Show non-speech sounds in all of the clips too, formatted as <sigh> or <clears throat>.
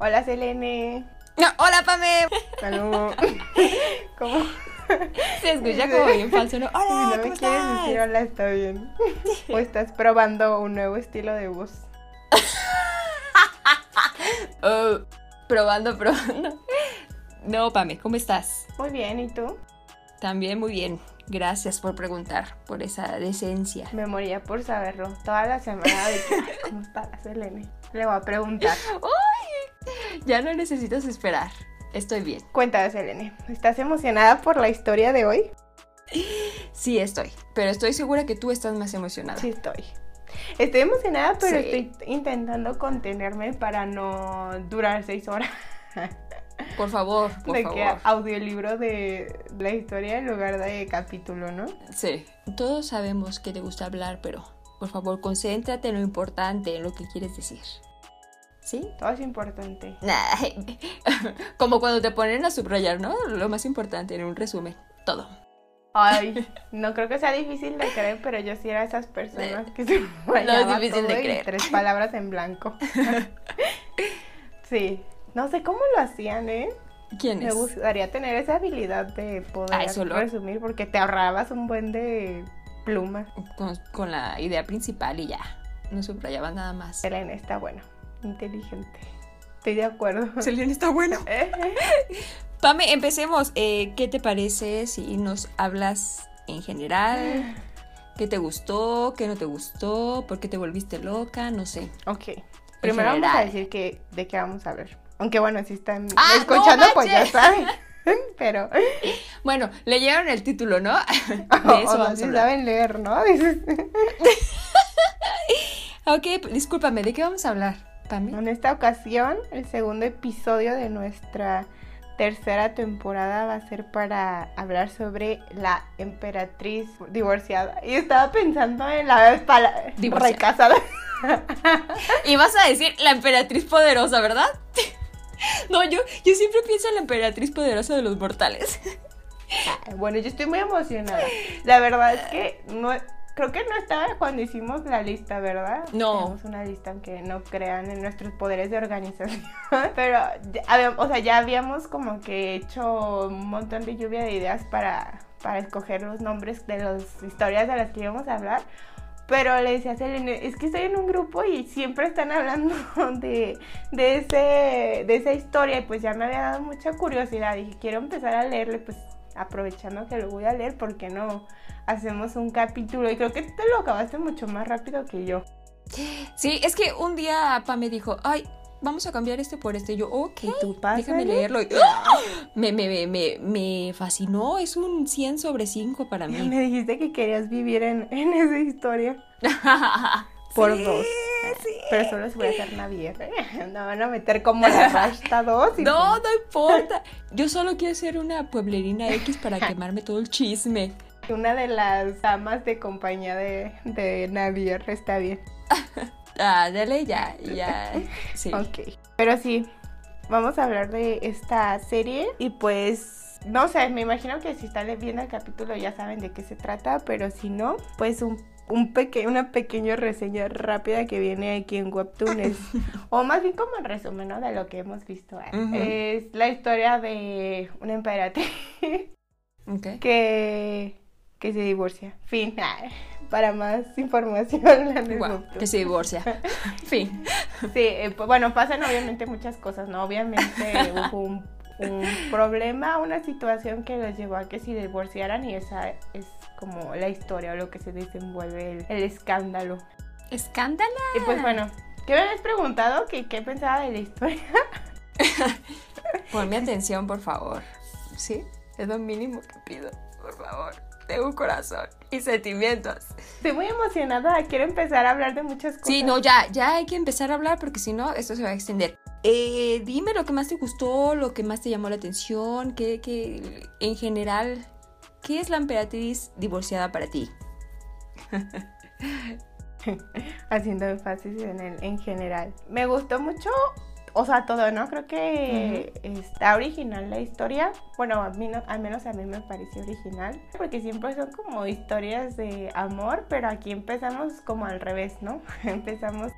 Hola, Selene. No, hola, Pame. Aló. <laughs> ¿Cómo? Se escucha como bien falso, ¿no? Hola, no me ¿cómo quieres estás? decir hola, está bien. O estás probando un nuevo estilo de voz. <laughs> Oh, probando, probando. No, Pame, ¿cómo estás? Muy bien, ¿y tú? También muy bien. Gracias por preguntar, por esa decencia. Me moría por saberlo. Toda la semana de que, "Ay, ¿cómo está la Selene? Le voy a preguntar. <laughs> Ya no necesitas esperar. Estoy bien. Cuéntame, Selene. ¿Estás emocionada por la historia de hoy? Sí, estoy. Pero estoy segura que tú estás más emocionada. Sí, estoy. Estoy emocionada, pero Sí. estoy intentando contenerme para no durar seis horas. Por favor, por de favor. que audiolibro de la historia en lugar de capítulo, ¿no? Sí. Todos sabemos que te gusta hablar, pero por favor, concéntrate en lo importante, en lo que quieres decir. ¿Sí? Todo es importante. <laughs> Como cuando te ponen a subrayar, ¿no? Lo más importante en un resumen. Todo. Ay, <laughs> no creo que sea difícil de creer, pero yo sí era esas personas que se <laughs> rayaba difícil de todo y creer. tres palabras en blanco. sí, no sé cómo lo hacían, ¿eh? ¿Quién Me es? gustaría tener esa habilidad de poder Ay, solo- resumir porque te ahorrabas un buen de pluma. Con, con la idea principal y ya. No subrayaba nada más. Elena está bueno, inteligente. Estoy de acuerdo. Selene está bueno. <laughs> Eh, Pame, empecemos. Eh, ¿Qué te parece si nos hablas en general? ¿Qué te gustó? ¿Qué no te gustó? ¿Por qué te volviste loca? No sé. ok, primero vamos a decir que, de qué vamos a ver. Aunque bueno, si están Ah, no escuchando, pues ya saben. <laughs> Pero <laughs> Bueno, leyeron el título, ¿no? De o eso no vamos si a hablar. saben leer, ¿no? Ok, discúlpame, ¿de qué vamos a hablar, En esta ocasión, el segundo episodio de nuestra tercera temporada va a ser para hablar sobre la emperatriz divorciada. Y estaba pensando en la pala- Divorciada. recasada. <laughs> Y vas a decir la emperatriz poderosa, ¿verdad? <laughs> No, yo, yo siempre pienso en la emperatriz poderosa de los mortales. Bueno, yo estoy muy emocionada. La verdad es que no creo que no estaba cuando hicimos la lista, ¿verdad? No. Tenemos una lista aunque no crean en nuestros poderes de organización. <laughs> Pero o sea, ya habíamos como que hecho un montón de lluvia de ideas para, para escoger los nombres de las historias de las que íbamos a hablar. Pero le decía a Selene, es que estoy en un grupo y siempre están hablando <laughs> de, de, ese, de esa historia y pues ya me había dado mucha curiosidad. Dije, quiero empezar a leerle, pues aprovechando que lo voy a leer, ¿por qué no hacemos un capítulo? Y creo que te lo acabaste mucho más rápido que yo. Sí, es que un día Pame dijo, ay, vamos a cambiar este por este. Y yo, ok, ¿Y tú déjame leerlo. Y, <gasps> me, me, me, me, me fascinó, es un 100 sobre 5 para mí. Me dijiste que querías vivir en, en esa historia <laughs> por Sí, dos. sí. Pero solo les voy a hacer Navier. ¿eh? <laughs> No van a meter como la <laughs> rasta dos. y No, pues- no importa. Yo solo quiero ser una pueblerina X para quemarme todo el chisme. Una de las damas de compañía de, de Navier está bien. <laughs> Ah, dale ya, ya. Sí. Ok. Pero sí, vamos a hablar de esta serie y pues, no sé, me imagino que si están viendo el capítulo ya saben de qué se trata, pero si no, pues un, un peque- una pequeña reseña rápida que viene aquí en Webtoon es, <laughs> o más bien como el resumen, ¿no? De lo que hemos visto. Es la historia de una emperatriz que, que se divorcia. Fin. Para más información, la Webtoon. que se divorcia. <laughs> fin. Sí, eh, pues, bueno, pasan obviamente muchas cosas, ¿no? Obviamente <laughs> hubo un, un problema, una situación que los llevó a que se divorciaran y esa es como la historia o lo que se desenvuelve el, el escándalo. Escándalo. Y pues bueno, ¿qué me habías preguntado? ¿Qué, qué pensaba de la historia? <laughs> Ponme atención, por favor. ¿Sí? Es lo mínimo que pido. Por favor. Tengo un corazón y sentimientos. Estoy muy emocionada, quiero empezar a hablar de muchas cosas. Sí, no, ya, ya hay que empezar a hablar porque si no, esto se va a extender. Eh, dime lo que más te gustó, lo que más te llamó la atención, que, que en general, ¿qué es la emperatriz divorciada para ti? <laughs> Haciendo énfasis en, el, en general. Me gustó mucho, o sea, todo, ¿no? Creo que está original la historia. Bueno, a mí no- al menos a mí me pareció original. Porque siempre son como historias de amor, pero aquí empezamos como al revés, ¿no? <laughs> empezamos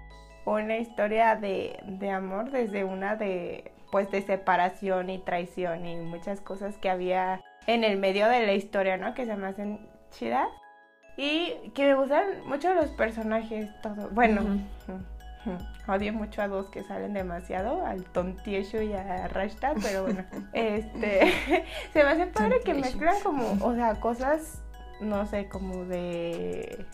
una historia de, de amor desde una de pues de separación y traición y muchas cosas que había en el medio de la historia, ¿no? Que se me hacen chidas. Y que me gustan mucho los personajes, todo. Bueno, <laughs> odio mucho a dos que salen demasiado, al Tontiecho y a Rashta, pero bueno, <laughs> este, <laughs> se me hace padre que mezclan como, o sea, cosas, no sé, como de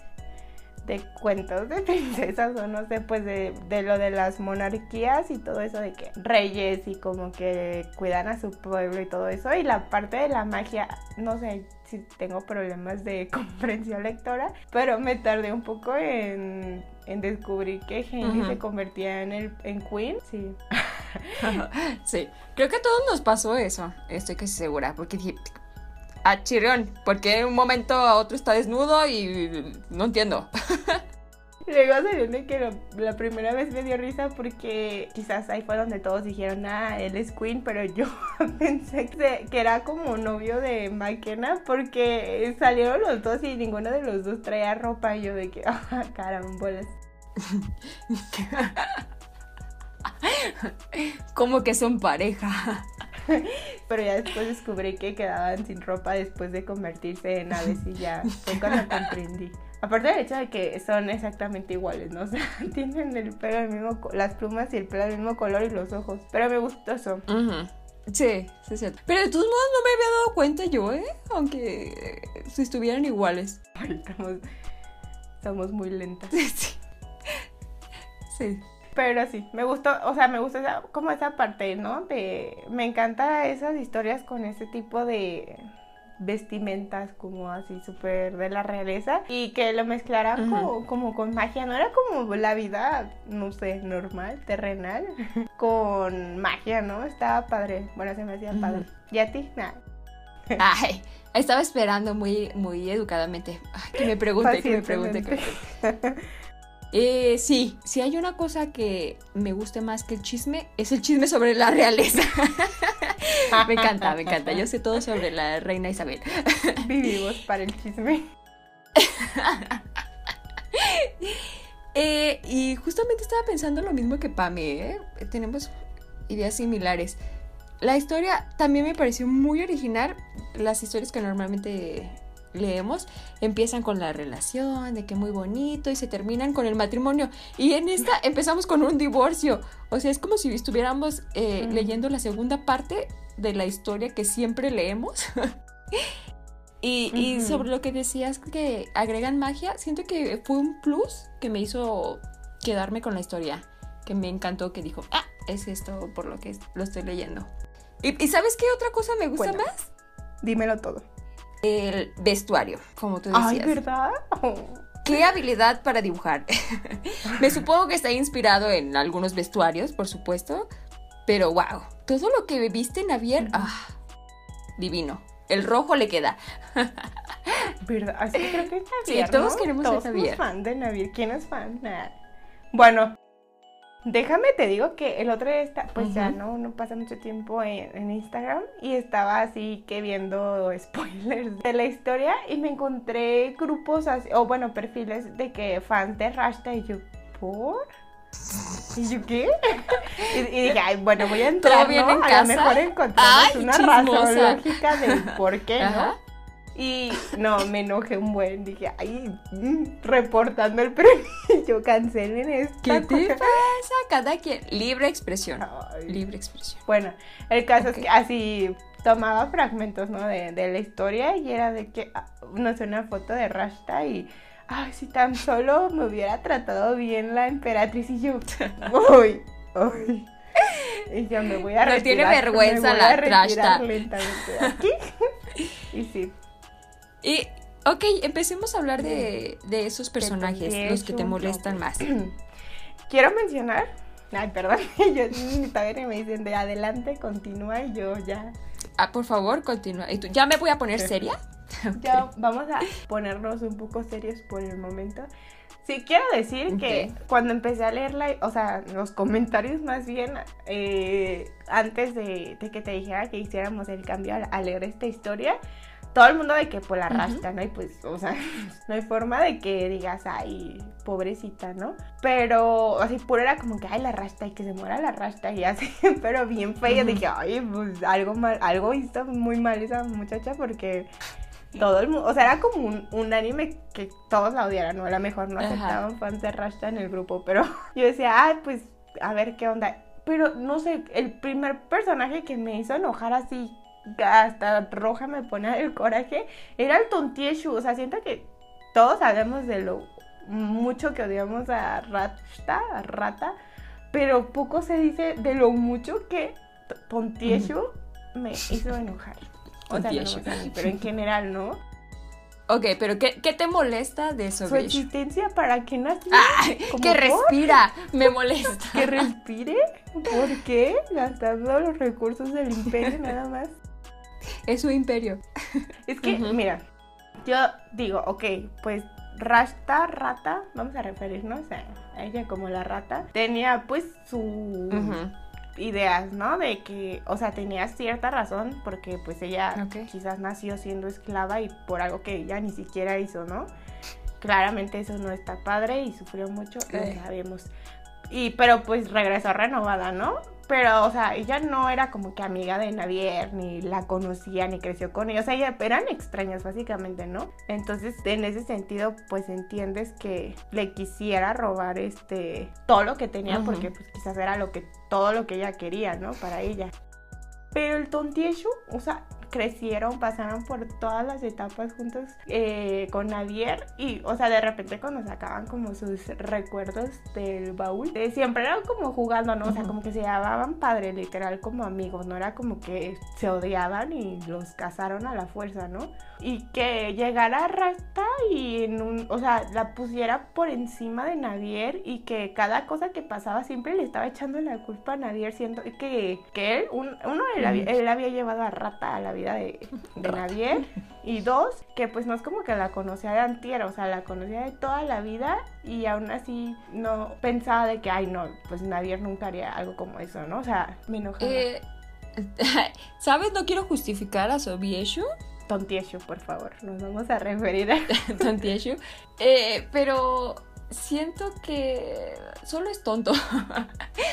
de cuentos de princesas o no sé, pues de, de, lo de las monarquías y todo eso de que reyes y como que cuidan a su pueblo y todo eso. Y la parte de la magia, no sé si tengo problemas de <laughs> comprensión lectora, pero me tardé un poco en, en descubrir que Henry se convertía en, el, en Queen. Sí. <laughs> sí, creo que a todos nos pasó eso, estoy casi segura, porque dije, a Chirión, porque en un momento a otro está desnudo y no entiendo. <laughs> Luego saliendo que la primera vez me dio risa porque quizás ahí fue donde todos dijeron, ah, él es Queen, pero yo <laughs> pensé que, era como novio de McKenna porque salieron los dos y ninguno de los dos traía ropa y yo de que, <laughs> ah, carambolas. <laughs> <laughs> como que son pareja. Pero ya después descubrí que quedaban sin ropa después de convertirse en aves y ya fue cuando comprendí. Aparte del hecho de que son exactamente iguales, ¿no? <laughs> O sea, tienen el pelo el mismo, las plumas y el pelo del mismo color y los ojos. Pero me gustó eso. Sí, sí es cierto. Pero de todos modos no me había dado cuenta yo, ¿eh? Aunque si estuvieran iguales. Estamos, estamos muy lentas. <laughs> Sí. Sí. Pero sí, me gustó, o sea, me gusta como esa parte, ¿no? De, me encanta esas historias con ese tipo de vestimentas como así súper de la realeza y que lo mezclaran como, con magia, no era como la vida, no sé, normal, terrenal, <laughs> con magia, ¿no? Estaba padre, bueno, se me hacía padre. ¿Y a ti? Nada. Ay, estaba esperando muy, muy educadamente que me pregunte, que me pregunte. Que me pregunte. Eh, sí, si hay una cosa que me guste más que el chisme, es el chisme sobre la realeza. <laughs> me encanta, me encanta. Yo sé todo sobre la reina Isabel. <laughs> Vivimos para el chisme. <laughs> Eh, y justamente estaba pensando lo mismo que Pame, ¿eh? tenemos ideas similares. La historia también me pareció muy original. Las historias que normalmente leemos, empiezan con la relación, de que muy bonito, y se terminan con el matrimonio. Y en esta <laughs> empezamos con un divorcio. O sea, es como si estuviéramos eh, leyendo la segunda parte de la historia que siempre leemos. <laughs> y, sobre lo que decías que agregan magia, siento que fue un plus que me hizo quedarme con la historia. Que me encantó, que dijo, ah, es esto por lo que lo estoy leyendo. ¿Y, sabes qué otra cosa me gusta más? Dímelo todo el vestuario, como tú decías. Ay, ¿verdad? Qué habilidad para dibujar. <laughs> Me supongo que está inspirado en algunos vestuarios, por supuesto, pero wow, todo lo que viste Navier, ah, divino. El rojo le queda. <laughs> ¿Verdad? Así que creo que es Navier, Sí, todos queremos todos ser Navier. fan de Navier. ¿Quién es fan? Bueno, Déjame te digo que el otro día, está, pues ya no, no pasa mucho tiempo en, Instagram y estaba así que viendo <laughs> spoilers de la historia y me encontré grupos así, o bueno, perfiles de que fans de Rashta y yo, ¿por? ¿Y yo qué? <laughs> y, dije, ay, bueno, voy a entrar, ¿no? En a lo mejor encontramos una razón lógica de por qué, ¿no? Y no, me enojé un buen. Dije, ay, mm, reportando el premio. <laughs> Yo cancelen esto. ¿Qué te pasa? Cada quien. Libre expresión. Libre expresión. Bueno, el caso es que así tomaba fragmentos, ¿no? De, de, la historia y era de que, ah, no sé, una foto de Rashta y. Ay, si tan solo me hubiera tratado bien la emperatriz y yo. <laughs> Uy, uy. Y yo me voy a retirar. No tiene vergüenza la Rashta. lentamente aquí. <laughs> y sí. Y, ok, empecemos a hablar de, esos personajes, los que te molestan más. <clears throat> Quiero mencionar, ay, perdón, <laughs> yo todavía me dicen de adelante, continúa y yo ya. Ah, por favor, continúa. ¿Y tú? ¿Ya me voy a poner <laughs> seria? Ya vamos a ponernos un poco serios por el momento. Sí, quiero decir que cuando empecé a leer o sea, los comentarios más bien, eh, antes de, que te dijera que hiciéramos el cambio a leer esta historia, todo el mundo de que pues la rasta, ¿no? Y pues, o sea, <laughs> no hay forma de que digas, ay, pobrecita, ¿no? Pero así puro era como que, ay, la rasta y que se muera la rasta y así, <laughs> pero bien fea. Dije, ay, pues algo mal, algo hizo muy mal esa muchacha porque todo el mundo, o sea, era como un, un, anime que todos la odiaran, ¿no? A lo mejor no aceptaban fans de Rasta en el grupo, pero <laughs> yo decía, ay, pues a ver qué onda. Pero no sé, el primer personaje que me hizo enojar así, hasta roja me pone el coraje, era el Tontieshu. O sea, siento que todos sabemos de lo mucho que odiamos a Rasta, a Rata, pero poco se dice de lo mucho que Tontieshu me hizo enojar. O sea, no, pero en general, ¿no? Ok, pero ¿qué, qué te molesta de eso? Su existencia para que no que respira, me <laughs> molesta. que respire. ¿Por qué? Gastando los recursos del imperio nada más. <laughs> Es su imperio. Es que, mira, yo digo, ok, pues Rasta, rata, vamos a referirnos a ella como la rata, tenía pues su ideas, ¿no? De que, o sea, tenía cierta razón porque pues ella quizás nació siendo esclava y por algo que ella ni siquiera hizo, ¿no? Claramente eso no está padre y sufrió mucho, lo sabemos. Y pero pues regresó renovada, ¿no? Pero, o sea, ella no era como que amiga de Navier, ni la conocía, ni creció con ella. O sea, eran extrañas, básicamente, ¿no? Entonces, en ese sentido, pues entiendes que le quisiera robar este todo lo que tenía, porque pues quizás era lo que, todo lo que ella quería, ¿no? Para ella. Pero el tontieshu, o sea, crecieron, pasaron por todas las etapas juntos eh, con Navier y, o sea, de repente cuando sacaban como sus recuerdos del baúl, eh, siempre eran como jugando, ¿no? O sea, como que se llamaban padre, literal, como amigos, no era como que se odiaban y los casaron a la fuerza, ¿no? Y que llegara Rasta y en un, o sea, la pusiera por encima de Navier y que cada cosa que pasaba siempre le estaba echando la culpa a Navier, siendo que, que él, uno, él había, él había llevado a Rata a la vida de, <laughs> de Navier. Y dos, que pues no es como que la conocía de antier, o sea, la conocía de toda la vida y aún así no pensaba de que, ay, no, pues Navier nunca haría algo como eso, ¿no? O sea, me enojaba. Eh, <laughs> ¿Sabes? No quiero justificar a Sobieshu. Tontieshu, por favor, nos vamos a referir a <laughs> Tontieshu. Eh, pero siento que solo es tonto.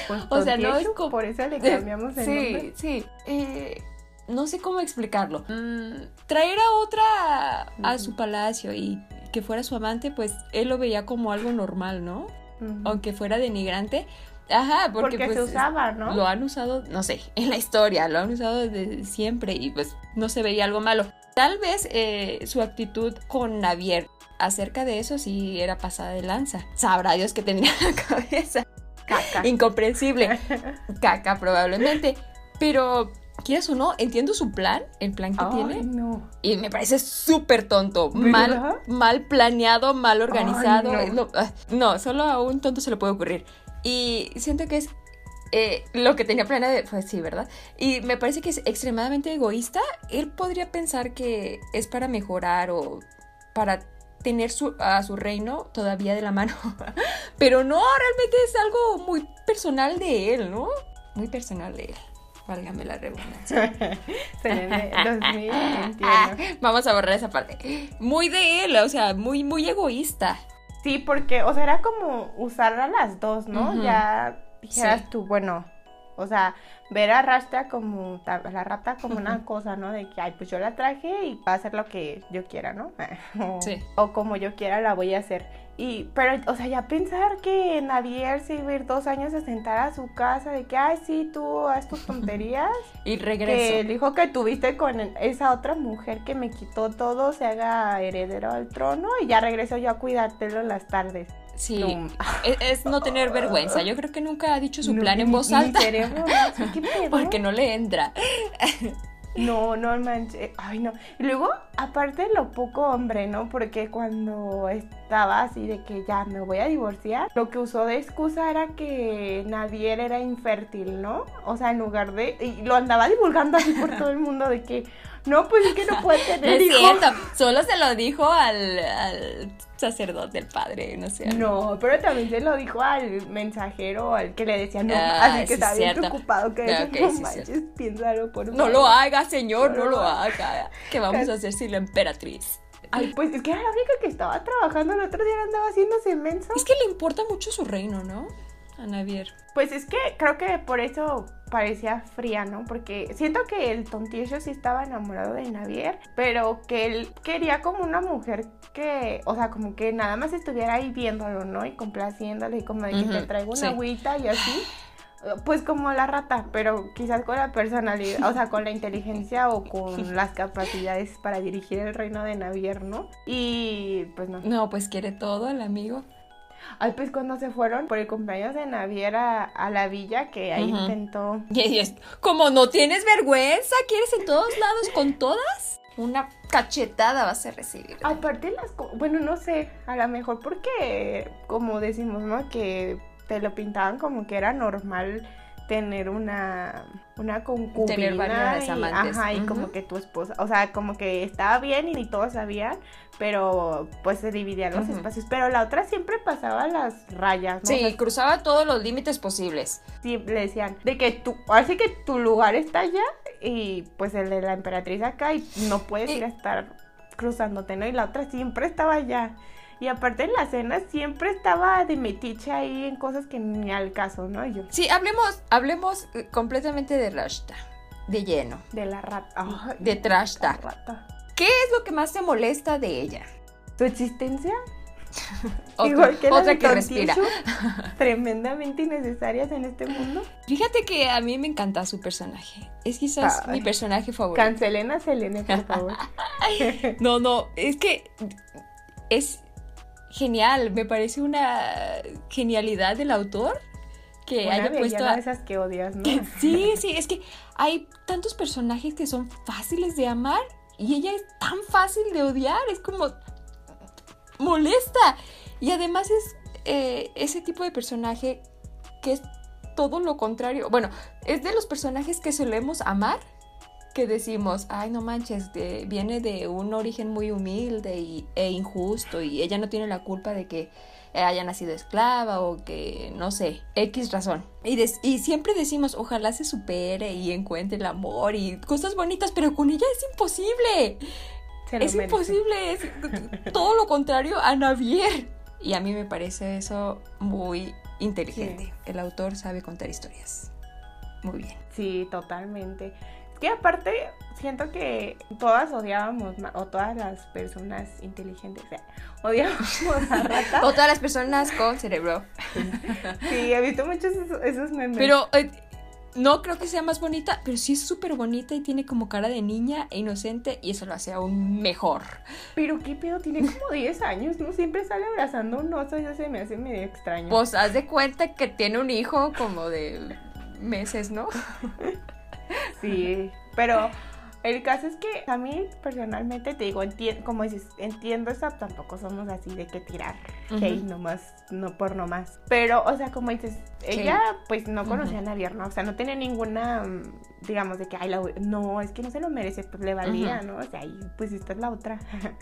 Pues o sea, no es como... Por eso le cambiamos el sí, nombre. Sí, sí. Eh, no sé cómo explicarlo. Mm, traer a otra a su palacio y que fuera su amante, pues él lo veía como algo normal, ¿no? Aunque fuera denigrante. Ajá, porque, porque pues, se usaba, ¿no? Lo han usado, no sé, <laughs> en la historia, lo han usado desde siempre y pues no se veía algo malo. Tal vez eh, su actitud con Navier acerca de eso sí era pasada de lanza. Sabrá Dios que tenía en <laughs> la cabeza. Caca. Incomprensible. <laughs> Caca, probablemente. Pero quieras o no, entiendo su plan, el plan que tiene. No. Y me parece súper tonto, mal, mal planeado, mal organizado. Ah, no. solo a un tonto se le puede ocurrir. Y siento que es eh, lo que tenía planeado, pues sí, ¿verdad? Y me parece que es extremadamente egoísta. Él podría pensar que es para mejorar o para tener su, a su reino todavía de la mano. <laughs> Pero no, realmente es algo muy personal de él, ¿no? Muy personal de él. Válgame la redundancia. <laughs> <laughs> Vamos a borrar esa parte. Muy de él, o sea, muy, muy egoísta. Sí, porque, o sea, era como usar a las dos, ¿no? Ya dijeras tú, bueno, o sea, ver a Rasta como, la rata como una cosa, ¿no? De que, ay, pues yo la traje y va a hacer lo que yo quiera, ¿no? <laughs> sí. O como yo quiera la voy a hacer. Y, pero, o sea, ya pensar que Navier se iba a ir dos años a sentar a su casa, de que, ay, sí, tú haz tus <laughs> tonterías. y regreso. Que el hijo que tuviste con esa otra mujer que me quitó todo se haga heredero al trono y ya regreso yo a cuidártelo en las tardes. Sí, Es, no tener vergüenza. Yo creo que nunca ha dicho su plan en voz alta. <laughs> Porque no le entra. <laughs> No, no manches. Ay, no. Y luego, aparte lo poco hombre, ¿no? Porque cuando estaba así de que ya me voy a divorciar, lo que usó de excusa era que Navier era infértil, ¿no? O sea, en lugar de. Y lo andaba divulgando así por todo el mundo de que. No, pues es que no puede <laughs> tener es cierto, solo se lo dijo al, al sacerdote, el padre, no sé. No, pero también se lo dijo al mensajero, al que le decía no, Ah, así que sí, estaba bien cierto. preocupado que Ah, decía, ok, no sí, manches, piénsalo por No favor". lo haga, señor, no No lo haga. ¿Qué vamos a hacer sin la emperatriz? Ay, pues es que era la única que estaba trabajando, el otro día andaba haciéndose menso. Es que le importa mucho su reino, ¿no? A Navier. Pues es que creo que por eso parecía fría, ¿no? Porque siento que el tontillo sí estaba enamorado de Navier, pero que él quería como una mujer que, o sea, como que nada más estuviera ahí viéndolo, ¿no? Y complaciéndole y como de que te traigo una sí. agüita y así. Pues como la rata, pero quizás con la personalidad, o sea, con la inteligencia o con <laughs> las capacidades para dirigir el reino de Navier, ¿no? Y pues no. No, pues quiere todo el amigo. Ay, pues cuando se fueron por el cumpleaños de Navier a, la villa, que ahí intentó Y es, como no tienes vergüenza, quieres en todos lados con todas. Una cachetada vas a recibir. Aparte las, bueno, no sé, a lo mejor porque, como decimos, ¿no? Que te lo pintaban como que era normal tener una, una concubina. Tener varias y, amantes. Ajá, y como que tu esposa, o sea, como que estaba bien y todos sabían, pero pues se dividían los espacios. Pero la otra siempre pasaba las rayas, ¿no? O Sí, sea, cruzaba todos los límites posibles. sí, le decían de que tú, así que tu lugar está allá y pues el de la emperatriz acá y no puedes Y- ir a estar cruzándote, ¿no? Y la otra siempre estaba allá. Y aparte en la cena siempre estaba de metiche ahí en cosas que ni al caso, ¿no? Yo, Sí, hablemos, hablemos eh, completamente de Rashta. De lleno. de la rata. Ay, De la Trashta. rata. ¿Qué es lo que más te molesta de ella? ¿Tu existencia? <laughs> Otra, Igual que la otra que respira. <laughs> tremendamente innecesarias en este mundo. Fíjate que a mí me encanta su personaje. Es quizás Ay. mi personaje favorito. Cancelena a Selene, por favor. <laughs> No, no, es que es genial. Me parece una genialidad del autor que Una haya puesto a- esas que odias, ¿no? <laughs> Sí, sí, es que hay tantos personajes que son fáciles de amar y ella es tan fácil de odiar, es como molesta. Y además es eh, ese tipo de personaje que es todo lo contrario. Bueno, es de los personajes que solemos amar, que decimos, ay, no manches, de- viene de un origen muy humilde y- e injusto y ella no tiene la culpa de que haya nacido esclava o que, no sé, X razón. Y, des- y siempre decimos, ojalá se supere y encuentre el amor y cosas bonitas, pero con ella es imposible. Es merece. imposible, es todo lo contrario a Navier. Y a mí me parece eso muy inteligente. Sí. El autor sabe contar historias. Muy bien. Sí, totalmente. Es que aparte siento que todas odiábamos, o todas las personas inteligentes, o sea, odiábamos a Rata. O todas las personas con cerebro. Sí, he visto muchos esos, esos memes. Pero eh, no creo que sea más bonita, pero sí es súper bonita y tiene como cara de niña e inocente y eso lo hace aún mejor. Pero qué pedo, tiene como 10 años, ¿no? Siempre sale abrazando un oso, eso se me hace medio extraño. Pues haz de cuenta que tiene un hijo como de meses, ¿no? <laughs> Sí, pero el caso es que a mí personalmente te digo, enti- como dices, entiendo eso, tampoco somos así de que tirar Ujú. hate nomás, no por nomás. Pero, o sea, como dices, ella pues no conocía a Navier, ¿no? O sea, no tenía ninguna, mm, digamos, de que, ay, la, no, es que no se lo merece, pues le valía. ¿no? O sea, y pues esta es la otra. <laughs>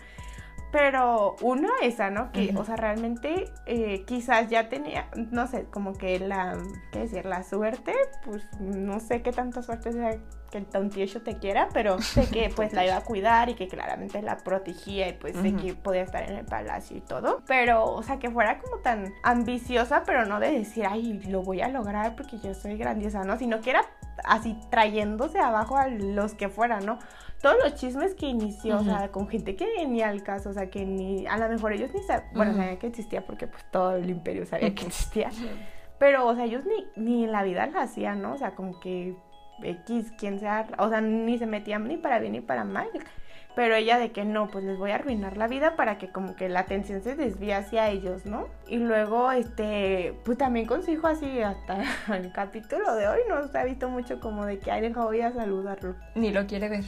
Pero una esa, ¿no? Que, o sea, realmente eh, quizás ya tenía, no sé, como que la, ¿qué decir? La suerte, pues no sé qué tanta suerte sea que el tontillo te quiera, pero sé que <laughs> pues la iba a cuidar y que claramente la protegía y pues sé que podía estar en el palacio y todo. Pero, o sea, que fuera como tan ambiciosa, pero no de decir, ay, lo voy a lograr porque yo soy grandiosa, ¿no? Sino que era así trayéndose abajo a los que fueran, ¿no? Todos los chismes que inició, o sea, con gente que ni al caso, o sea, que ni, a lo mejor ellos ni sabían, bueno, sabían que existía porque pues todo el imperio sabía que existía, pero, o sea, ellos ni, ni en la vida la hacían, ¿no? O sea, como que X, quien sea, o sea, ni se metían ni para bien ni para mal, pero ella de que no, pues les voy a arruinar la vida para que como que la atención se desvíe hacia ellos, ¿no? Y luego, este, pues también con su hijo así, hasta <laughs> el capítulo de hoy no se ha visto mucho como de que, deja, voy a saludarlo. Ni lo quiere ver.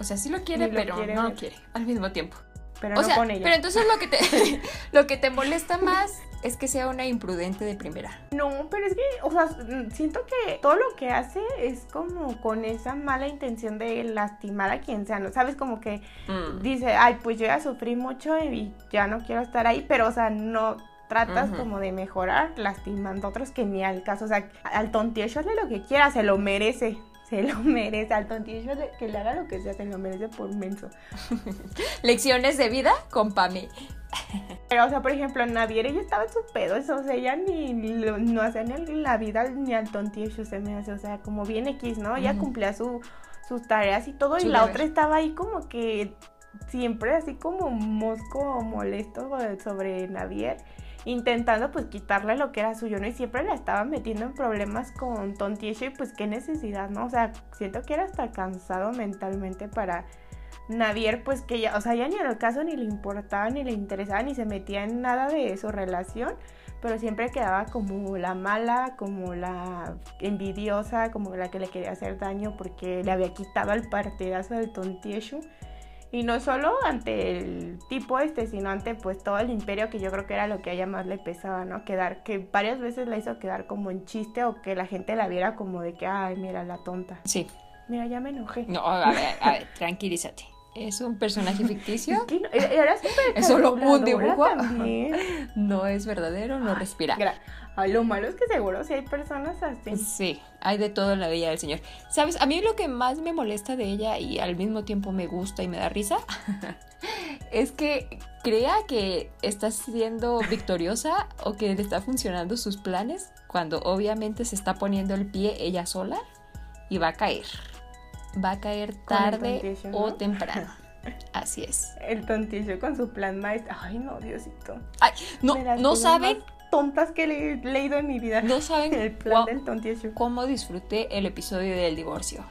O sea, sí lo quiere, lo pero quiere no lo ver. quiere al mismo tiempo. pero O no sea, con ella. pero entonces lo que te <laughs> lo que te molesta más es que sea una imprudente de primera. No, pero es que, o sea, siento que todo lo que hace es como con esa mala intención de lastimar a quien sea, ¿no? Sabes, como que Mm. dice, ay, pues yo ya sufrí mucho y ya no quiero estar ahí, pero, o sea, no tratas como de mejorar lastimando a otros que ni al caso, o sea, al tontillo hazle lo que quiera, se lo merece. Se lo <laughs> merece, al tontillo que le haga lo que sea, se lo merece por menso. <laughs> Lecciones de vida con Pame. Pero, o sea, por ejemplo, Navier ella estaba en su pedo, eso, o sea, ella ni lo- no hacía ni la vida ni al tontillo se me hace, o sea, como bien X, ¿no? Ella cumplía su, sus tareas y todo, y la otra estaba ahí como que siempre así como mosco molesto sobre Navier, intentando pues quitarle lo que era suyo, ¿no? Y siempre la estaba metiendo en problemas con Tontiesho y pues qué necesidad, ¿no? O sea, siento que era hasta cansado mentalmente para Navier, pues que ya, o sea, ya ni en el caso ni le importaba, ni le interesaba, ni se metía en nada de su relación, pero siempre quedaba como la mala, como la envidiosa, como la que le quería hacer daño porque le había quitado el partidazo del Tontieshu. Y no solo ante el tipo este, sino ante pues todo el imperio que yo creo que era lo que a ella más le pesaba, ¿no? Quedar, que varias veces la hizo quedar como en chiste o que la gente la viera como de que, ay, mira la tonta. Sí. Mira, ya me enojé. No, a ver, a ver, tranquilízate. Es un personaje ficticio. Es que no- era súper Es solo un dibujo. también. <laughs> No es verdadero, no respira. Gra- Ay, lo malo es que seguro si hay personas así. Sí, hay de todo en la vida del Señor. ¿Sabes? A mí lo que más me molesta de ella y al mismo tiempo me gusta y me da risa <laughs> es que crea que está siendo victoriosa o que le está funcionando sus planes cuando obviamente se está poniendo el pie ella sola y va a caer. Va a caer tarde o ¿no? temprano. <laughs> Así es. El tontillo con su plan maestro. Ay, no, Diosito. Ay, no, no saben, tontas que he leído en mi vida. no saben <laughs> El plan cua- del tontillo. cómo disfruté el episodio del divorcio.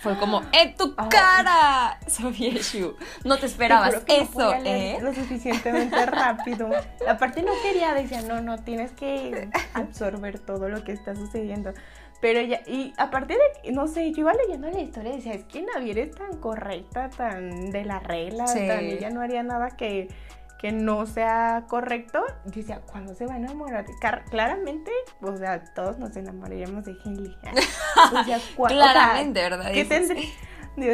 Fue como, <gasps> ¡en tu Ay. cara! <laughs> Sofieshu. No te esperabas Te no eso, ¿eh? Lo suficientemente <laughs> rápido. Aparte no quería, decía, no, no, tienes que absorber todo lo que está sucediendo. Pero ya, y aparte de, no sé, yo iba leyendo la historia y decía, es que Navier es tan correcta, tan de la regla, Sí. tan, ella no haría nada que, que no sea correcto. Yo decía, ¿cuándo se va a enamorar? Car- claramente, o sea, todos nos enamoraríamos de Henley. O sea, <laughs> cua- o sea, Claramente, ¿verdad? ¿Qué tendría,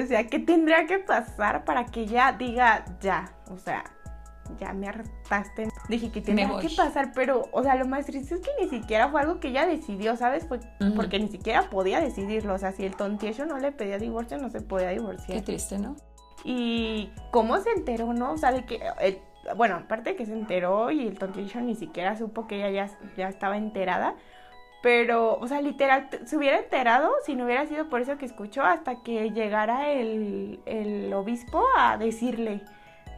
o sea, ¿qué tendría que pasar para que ella diga ya? O sea, ya me hartaste. Dije que tendría voy. que pasar, pero, o sea, lo más triste es que ni siquiera fue algo que ella decidió, ¿sabes? Fue porque ni siquiera podía decidirlo. O sea, si el tontiecho no le pedía divorcio, no se podía Qué divorciar. triste, ¿no? Y cómo se enteró, ¿no? O sea, de que. el- bueno, aparte que se enteró y el tontiecho ni siquiera supo que ella ya, ya estaba enterada. Pero, o sea, literal, se hubiera enterado si no hubiera sido por eso que escuchó hasta que llegara el, el obispo a decirle,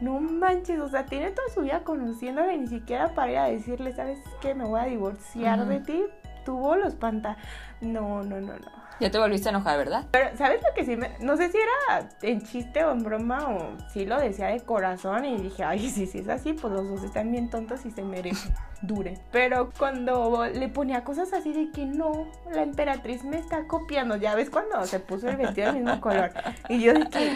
no manches, o sea, tiene toda su vida conociéndole y ni siquiera para ir a decirle, ¿sabes qué? Me voy a divorciar de ti. Tuvo los panta... No, no, no, no. Ya te volviste a enojar, ¿verdad? Pero, ¿sabes lo que sí me.? No sé si era en chiste o en broma o si lo decía de corazón y dije, ay, sí, sí es así, pues los dos están bien tontos y se merecen. <laughs> Dure. Pero cuando le ponía cosas así de que no, la emperatriz me está copiando, ya ves cuando se puso el vestido del mismo <laughs> color. Y yo que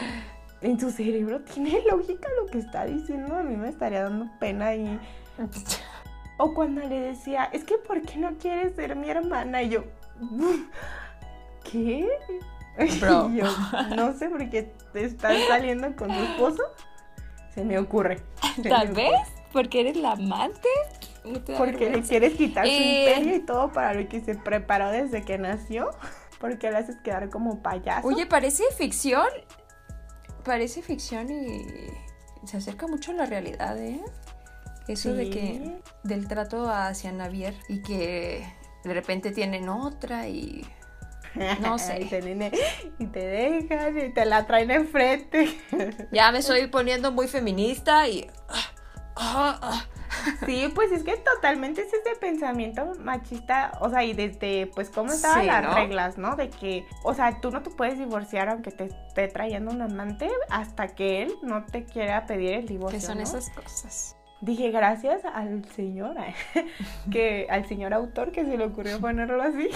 en su cerebro tiene lógica lo que está diciendo, a mí me estaría dando pena y. <laughs> O cuando le decía, es que ¿por qué no quieres ser mi hermana? Y yo, ¿qué? Bro. <laughs> Yo, no sé por qué te estás saliendo con tu esposo. Se me ocurre. Se Tal me vez porque eres la amante. ¿No te da Porque le quieres quitar su Eh. imperio y todo para lo que se preparó desde que nació. Porque le haces quedar como payaso. Oye, parece ficción. Parece ficción y se acerca mucho a la realidad, ¿eh? Eso de que del trato hacia Navier y que de repente tienen otra y <laughs> no sé. y, te, nene- y te dejan y te la traen enfrente. <laughs> ya me estoy poniendo muy feminista y ah, ah, Sí, pues es que totalmente es ese pensamiento machista, o sea, y desde, pues, cómo estaban Sí, las ¿no? reglas, ¿no? De que, o sea, tú no te puedes divorciar aunque te esté trayendo un amante hasta que él no te quiera pedir el divorcio, ¿Qué son ¿no? esas cosas? Dije, gracias al señor, <laughs> que, al señor autor que se le ocurrió ponerlo así,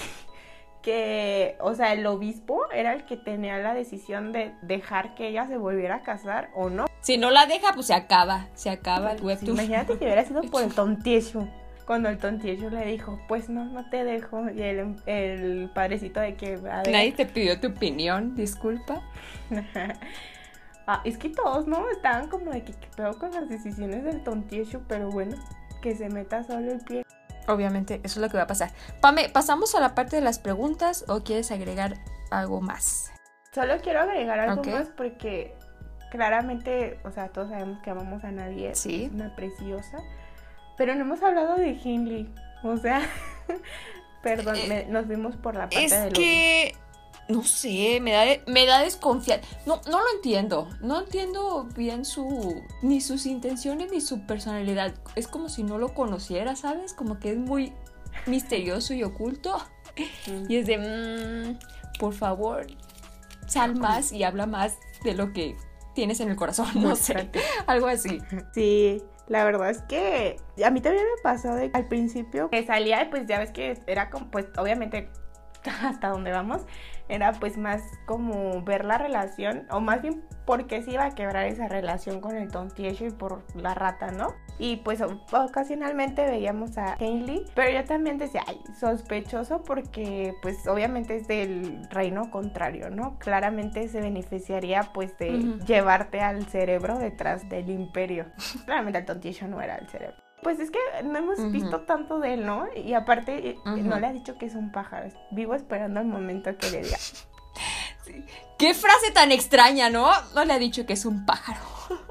que, o sea, el obispo era el que tenía la decisión de dejar que ella se volviera a casar o no. Si no la deja, pues se acaba, se acaba el webtoon. imagínate que hubiera sido por el <laughs> tontiecho. Cuando el tontiecho le dijo, pues no, no te dejo. Y el, el padrecito de que... a ver, Nadie te pidió tu opinión, disculpa. <laughs> Ah, es que todos, ¿no? Estaban como de que qué pedo con las decisiones del tontiecho, pero bueno, que se meta solo el pie. Obviamente, eso es lo que va a pasar. Pame, ¿pasamos a la parte de las preguntas o quieres agregar algo más? Solo quiero agregar algo más porque claramente, o sea, todos sabemos que amamos a Navier, Sí. es una preciosa, pero no hemos hablado de Hindley, o sea, <laughs> perdón, Eh, me- nos vimos por la parte Es de los... que no sé, me da me da desconfianza. No no lo entiendo. No entiendo bien su ni sus intenciones ni su personalidad. Es como si no lo conociera, ¿sabes? Como que es muy misterioso y oculto Mm. y es de mm, por favor, sal más y habla más de lo que tienes en el corazón, no sé, <laughs> algo así. Sí, la verdad es que a mí también me pasó de al principio que salía y pues ya ves que era como, pues obviamente <laughs> hasta donde vamos, era pues más como ver la relación, o más bien por qué se iba a quebrar esa relación con el tontiecho y por la rata, ¿no? Y pues ocasionalmente veíamos a Hailey, pero yo también decía, ay, sospechoso porque pues obviamente es del reino contrario, ¿no? Claramente se beneficiaría pues de llevarte al cerebro detrás del imperio. <laughs> Claramente el tontiecho no era el cerebro. Pues es que no hemos visto tanto de él, ¿no? Y aparte eh, no le ha dicho que es un pájaro. Vivo esperando el momento que le diga. Qué frase tan extraña, ¿no? No le ha dicho que es un pájaro. <laughs>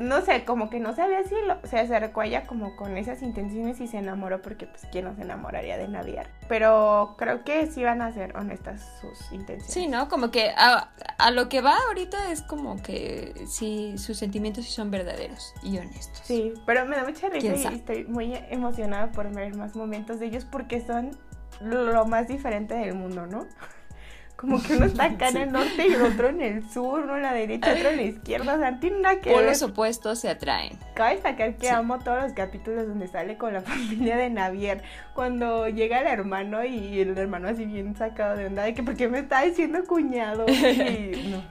No sé, como que no sabía si lo- se acercó a ella como con esas intenciones y se enamoró porque pues quién no se enamoraría de Navier. Pero creo que sí van a ser honestas sus intenciones. Sí, ¿no? Como que a, a lo que va ahorita es como que sí, sus sentimientos sí son verdaderos y honestos. Sí, pero me da mucha risa ¿Quién y estoy muy emocionada por ver más momentos de ellos porque son lo más diferente del mundo, ¿no? Como que uno está acá en <laughs> el norte y el otro en el sur, uno en la derecha, otro en la izquierda, o sea, tiene nada que ver. Polos opuestos se atraen. Cabe destacar que Sí. amo todos los capítulos donde sale con la <laughs> familia de Navier. Cuando llega el hermano y el hermano así bien sacado de onda de que, ¿por qué me está diciendo cuñado? Y, <laughs> no.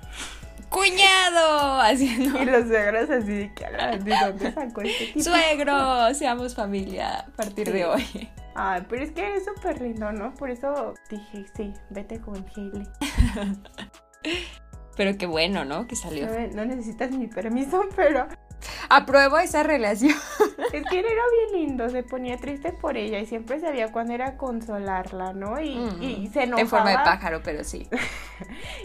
¡Cuñado! Haciendo. y los suegros así de que, "Ala, ¿de dónde sacó este tipo? Suegro, seamos familia a partir Sí. de hoy. Ay, pero es que es súper lindo, ¿no? Por eso dije, sí, vete con Hailey. <laughs> Pero qué bueno, ¿no? Que salió. No, no necesitas mi permiso, <laughs> pero Apruebo esa relación. <laughs> es que él era bien lindo, se ponía triste por ella y siempre sabía cuándo era consolarla, ¿no? Y, Mm, y se enojaba. En forma de pájaro, pero sí.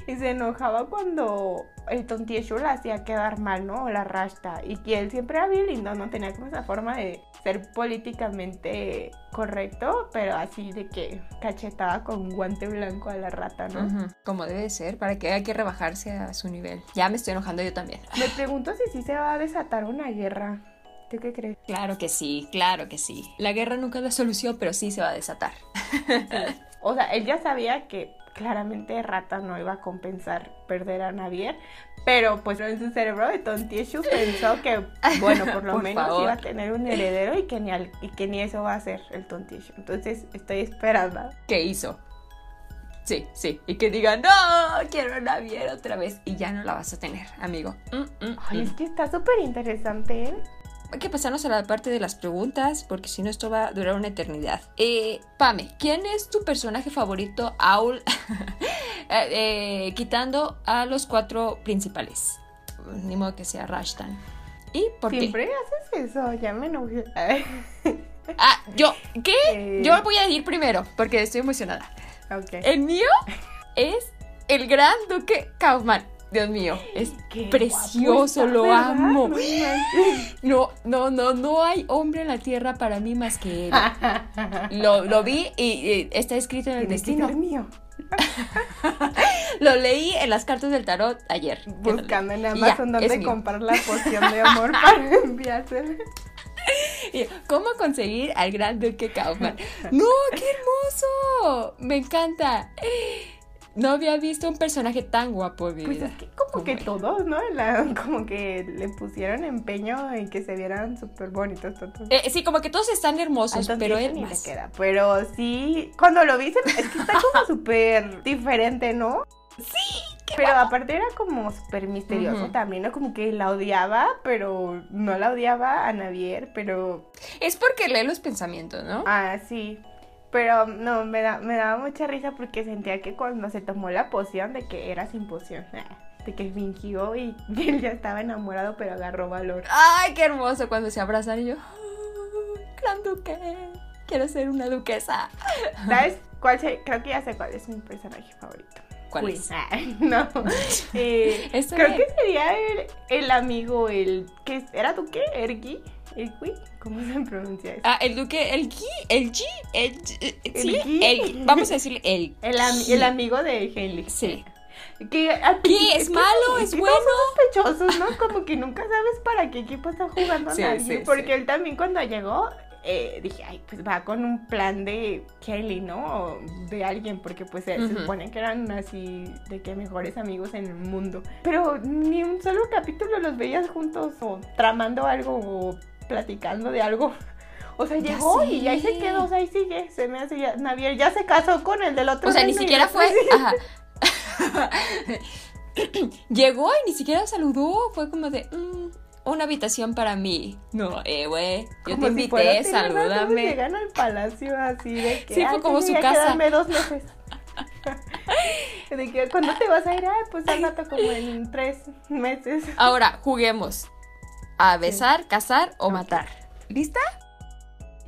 Y se enojaba cuando el tontiecho la hacía quedar mal, ¿no? O la rasta. Y que él siempre era bien lindo, ¿no? Tenía como esa forma de ser políticamente correcto, pero así de que cachetada con guante blanco a la rata, ¿no? Como debe ser, para que hay que rebajarse a su nivel. Ya me estoy enojando yo también. <laughs> Me pregunto si sí se va a desatar una guerra. ¿Tú qué crees? Claro que sí, claro que sí. La guerra nunca es la solución, pero sí se va a desatar. <laughs> O sea, él ya sabía que claramente Rata no iba a compensar perder a Navier, pero pues en su cerebro de pensó que, <laughs> bueno, por lo Por menos favor. iba a tener un heredero y que, ni al- y que ni eso va a ser el tontiechu. Entonces estoy esperando. ¿Qué hizo? Sí, sí. Y que diga, no, quiero a Navier otra vez. Y ya no la vas a tener, amigo. Mm, mm, Ay, mm. es que está súper interesante, ¿eh? Hay que pasarnos a la parte de las preguntas, porque si no esto va a durar una eternidad. Eh, Pame, ¿quién es tu personaje favorito, Aul? <laughs> Eh, eh, quitando a los cuatro principales. Ni modo que sea Rashtan. ¿Y por qué? Siempre haces eso, ya me enojé. <laughs> Ah, yo, ¿qué? Yo voy a ir primero, porque estoy emocionada. ok. El mío es el gran duque Kaufman. Dios mío, es Qué precioso, está, lo ¿verdad? amo. No. No, no, no, hay hombre en la tierra para mí más que él. Lo, lo vi y, y está escrito en el destino. mío. <laughs> Lo leí en las cartas del tarot ayer. Buscando en ya, Amazon es dónde comprar la poción de <laughs> amor para enviársela. ¿Cómo conseguir al gran duque Kaufman? ¡No, qué hermoso! Me encanta. No había visto un personaje tan guapo en mi Pues es que como como que todos, ¿no? La- como que le pusieron empeño en que se vieran súper bonitos todos. Eh, sí, como que todos están hermosos, Entonces, pero él más. queda. Pero sí, cuando lo vi, es que está como <laughs> súper diferente, ¿no? Pero aparte era como súper misterioso también, ¿no? Como que la odiaba, pero no la odiaba a Navier, pero... Es porque lee los pensamientos, ¿no? Ah, sí. Pero no, me, da, me daba mucha risa porque sentía que cuando se tomó la poción de que era sin poción, ah, <laughs> de que fingió y <laughs> él ya estaba enamorado, pero agarró valor. Ay, qué hermoso cuando se abrazan y yo. "Ay, Gran duque. Quiero ser una duquesa. <laughs> ¿Sabes cuál? se- creo que ya sé cuál es mi personaje favorito. ¿Cuál es? Ah, no. Eh, creo bien. que sería el, el amigo, el... que ¿Era duque? ¿Ergi? ¿Ergui? ¿Cómo se pronuncia eso? Ah, el duque, el G, el G, el eh, El sí, el- vamos a decirle el. <laughs> El, am- el amigo de Henley. Sí. Que, al ¿Qué? ¿Es malo? ¿Es bueno? son sospechosos, ¿no? Como que nunca sabes para qué equipo está jugando <laughs> Sí, nadie. sí, porque él también cuando llegó, eh, dije, ay, pues va con un plan de Kelly, ¿no? O de alguien, porque pues se- supone que eran así de que mejores amigos en el mundo. Pero ni un solo capítulo los veías juntos o tramando algo o platicando de algo. <laughs> O sea, llegó y ahí se quedó, o sea, ahí sigue. Se me hace ya, Navier ya se casó con el del otro. O sea, ni siquiera fue. Ajá. <laughs> <laughs> Llegó y ni siquiera saludó. Fue como de. "Mm, una habitación para mí. No, eh, güey. Yo te si invité, todos salúdame. Llegan al palacio así de que. Sí, fue "Ay, como su casa". dos meses. de que, ¿cuándo te vas a ir? Ah, pues al rato como en tres meses. Ahora, juguemos. A besar, cazar o matar. ¿Lista?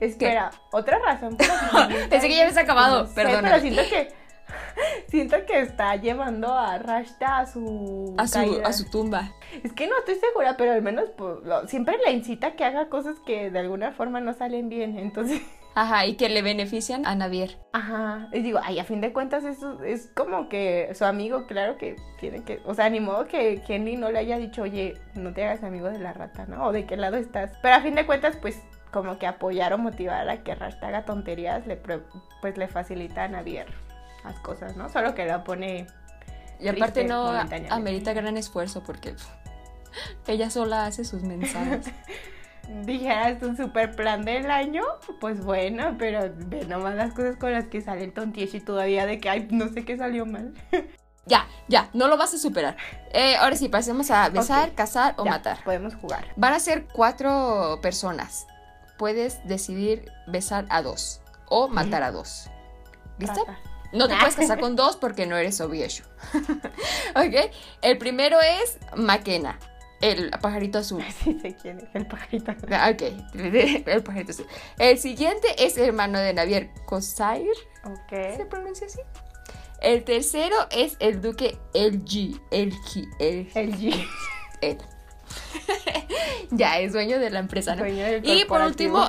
Espera, otra razón la <laughs> Pensé que ya habías acabado, No sé, perdóname. Pero siento que. <laughs> Siento que está llevando a Rashta a su. A su, caída. a su tumba. Es que no estoy segura, pero al menos pues, lo- siempre le incita a que haga cosas que de alguna forma no salen bien. Entonces. <laughs> Ajá, y que le benefician a Navier. Ajá, y digo, ay, a fin de cuentas eso es como que su amigo, claro que tiene que, o sea, ni modo que Henry no le haya dicho, oye, no te hagas amigo de la rata, ¿no? O de qué lado estás. Pero a fin de cuentas, pues, como que apoyar o motivar a que Rashta haga tonterías, le, pues le facilita a Navier las cosas, ¿no? Solo que la pone... Y aparte no amerita gran esfuerzo porque pff, ella sola hace sus mensajes. <laughs> Dijeras un super plan del año, pues bueno, pero ve nomás las cosas con las que sale el tontieshi todavía de que, ay, no sé qué salió mal. <laughs> ya, ya, no lo vas a superar. Eh, ahora sí, pasemos a besar, Ok. cazar o Ya, matar. Podemos jugar. Van a ser cuatro personas. Puedes decidir besar a dos o matar a dos. ¿Listo? Rata. No te puedes casar <laughs> con dos porque no eres obvio. <laughs> ok. El primero es Makena, el pajarito azul. <laughs> Sí sé quién es el pajarito. Ah, Ok, <laughs> el pajarito azul. El siguiente es el hermano de Navier, Kosair. ¿Se Ok. pronuncia así? El tercero es el duque El G. El G. El, ya, es dueño de la empresa, ¿no? Dueño del Y por último,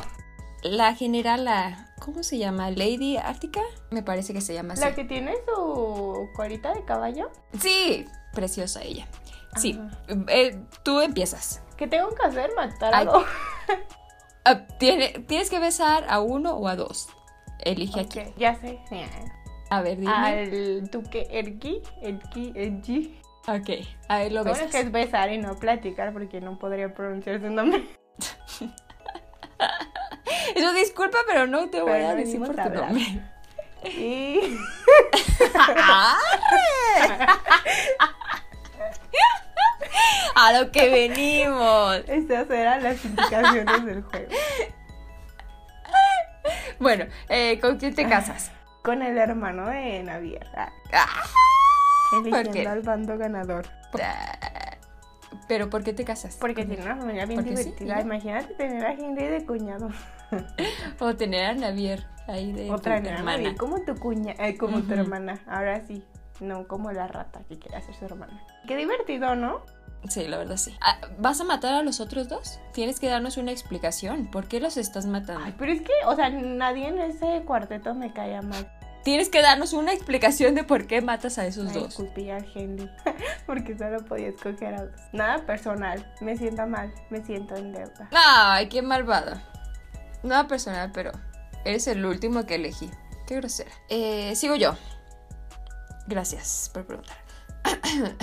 la general, la, ¿cómo se llama? Lady Ártica, me parece que se llama así. La que tiene su colita de caballo. Sí, preciosa ella. Sí, eh, tú empiezas. ¿Qué tengo que hacer? Matar a dos. <laughs> Ah, tiene- tienes que besar a uno o a dos. Elige aquí. Ya sé. A ver, dime. Al duque Ergi. Ergi. Ergi. Ok, a él lo Lo bueno besas. que es besar y no platicar porque no podría pronunciar su nombre. <laughs> Eso disculpa, pero no te voy Pero a decir por tu hablar. nombre. Y. <laughs> <laughs> a lo que venimos. Estas eran las indicaciones del juego. <laughs> Bueno, eh, ¿con quién te casas? <laughs> Con el hermano de Navier. Ah, Ah, eligiendo al bando ganador. Pero ¿por qué te casas? Porque tiene una familia bien sí, divertida. Imagínate tener a Henry de cuñado. O tener a Navier ahí de Otra hermana. Como tu cuña, eh, como tu hermana. Ahora sí. No como la rata que quiere hacer su hermana. Qué divertido, ¿no? Sí, la verdad sí. Ah, ¿Vas a matar a los otros dos? Tienes que darnos una explicación. ¿Por qué los estás matando? Ay, pero es que, o sea, nadie en ese cuarteto me caía mal. Tienes que darnos una explicación de por qué matas a esos Ay, dos. disculpe al Henry. <laughs> Porque solo podía escoger a dos. Nada personal. Me siento mal. Me siento en deuda. Ay, qué malvada. Nada personal, pero eres el último que elegí. Qué grosera. Eh, sigo yo. Gracias por preguntar. <clears throat>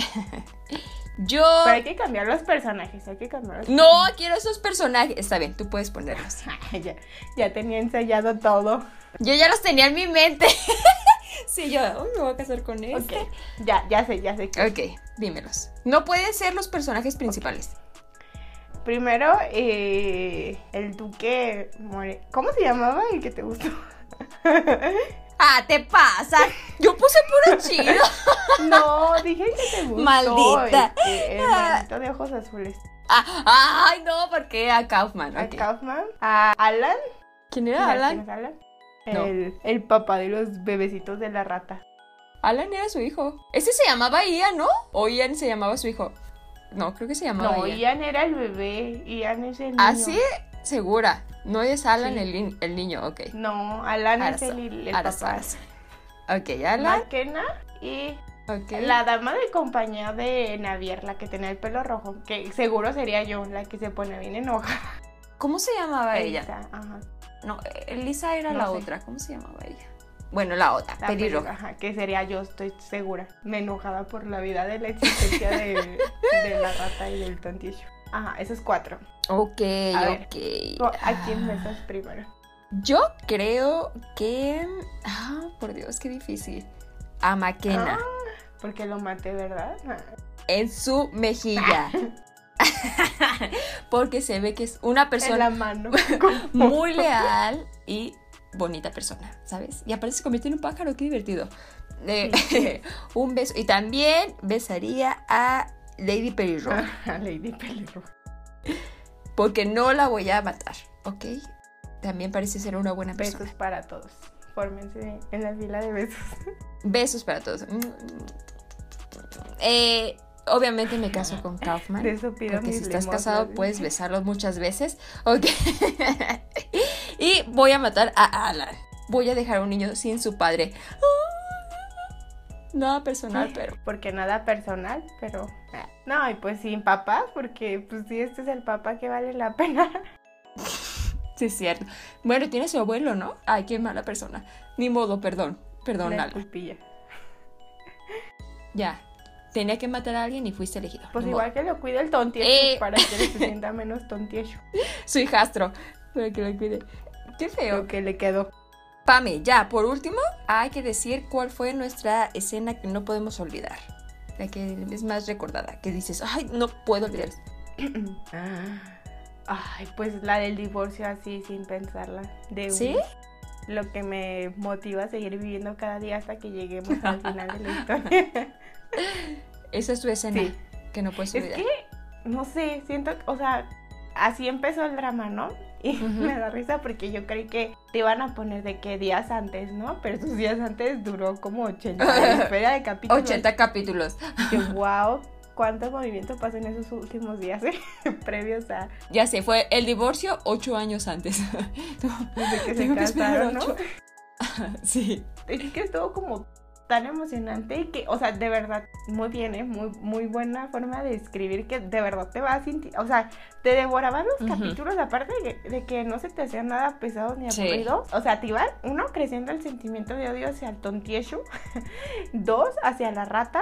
yo... Pero hay que cambiar los personajes. Hay que cambiar los No quiero esos personajes. Está bien, tú puedes ponerlos. <laughs> Ya, ya tenía ensayado todo. Yo ya los tenía en mi mente. <laughs> Sí, yo uy, me voy a casar con este. Ok, ya, ya sé, ya sé. Ok, dímelos. No pueden ser los personajes principales. Primero, eh, el duque More... ¿Cómo se llamaba el que te gustó? <laughs> Ah, te pasa. Yo puse puro chido. <laughs> no, dije que te gustó. Maldita. este, el maldito de ojos azules. Ah, ay, no, porque a Kaufman. A. Kaufman, a Alan. ¿Quién era ¿Sabes Alan? quién es Alan? No. El, el papá de los bebecitos de la rata. Alan era su hijo. Ese se llamaba Ian, ¿no? O Ian se llamaba su hijo. No, creo que se llamaba No, Ian. Ian era el bebé. Ian es el niño. ¿Ah, sí? Segura. No es Alan Sí. el, ni- el niño, ok. No, Alan es el, el papá. Ok, Alan. McKenna y la dama de compañía de Navier, la que tenía el pelo rojo, que seguro sería yo, la que se pone bien enojada. ¿Cómo se llamaba ella? Elsa, ajá. No, Elisa era No la sé. otra. ¿Cómo se llamaba ella? Bueno, la otra, La pelirroja. que sería yo, estoy segura. Me enojada por la vida de la existencia de, de la rata y del tontillo. Ajá, esos cuatro. Ok, A ok. ¿Tú ¿A quién besas primero? Yo creo que. Ah, por Dios, qué difícil. A McKenna. Ah, porque lo maté, ¿verdad? Ah. En su mejilla. <laughs> Porque se ve que es una En la persona mano. <laughs> muy leal y bonita persona, ¿sabes? Y aparte se convierte en un pájaro, qué divertido. Eh, Sí. <laughs> un beso. Y también besaría a Lady Pelirroja. Lady Pelirroja. Porque no la voy a matar, ¿ok? También parece ser una buena persona. Besos para todos. Fórmense en la fila de besos. Besos para todos. Eh, obviamente me caso con Kaufman. De eso pido Porque si estás casado puedes besarlo muchas veces. Ok. <laughs> y voy a matar a Alan. Voy a dejar a un niño sin su padre. Nada personal, pero. Porque nada personal, pero... No, y pues sin papá, porque pues sí, este es el papá que vale la pena. Sí, es cierto. Bueno, tiene su abuelo, ¿no? Ay, qué mala persona. Ni modo, perdón. Perdón, La culpilla. Ya. Tenía que matar a alguien y fuiste elegido. Pues Ni igual que lo cuide el tontiecho Eh. para que se <laughs> sienta menos tontiecho. Su hijastro. Para que lo cuide. Qué feo. Lo que le quedó. Pame, ya, por último, hay que decir cuál fue nuestra escena que no podemos olvidar. La que es más recordada, que dices, ay, no puedo olvidar. <clears throat> Ay, pues la del divorcio así sin pensarla. De un- ¿Sí? Lo que me motiva a seguir viviendo cada día hasta que lleguemos <laughs> al final de la historia. Esa es tu escena Sí. que no puedes Es olvidar. que, no sé, siento, o sea, así empezó el drama, ¿no? Y <laughs> me da risa porque yo creí que te iban a poner de que días antes, ¿no? Pero esos días antes duró como 80 en espera de capítulos. 80 capítulos. Y yo, wow, cuánto movimiento pasó en esos últimos días eh? <laughs> previos a Ya sé, fue el divorcio ocho años antes. <laughs> desde que se casaron, ¿no? sí. Es que estuvo como tan emocionante y que, o sea, de verdad, muy bien, ¿eh? Muy, muy buena forma de escribir que de verdad te va a sentir, o sea, te devoraban los capítulos, aparte de, de que no se te hacían nada pesados ni Sí. aburridos, o sea, te iban, uno, creciendo el sentimiento de odio hacia el tontiecho, <laughs> dos, hacia la rata,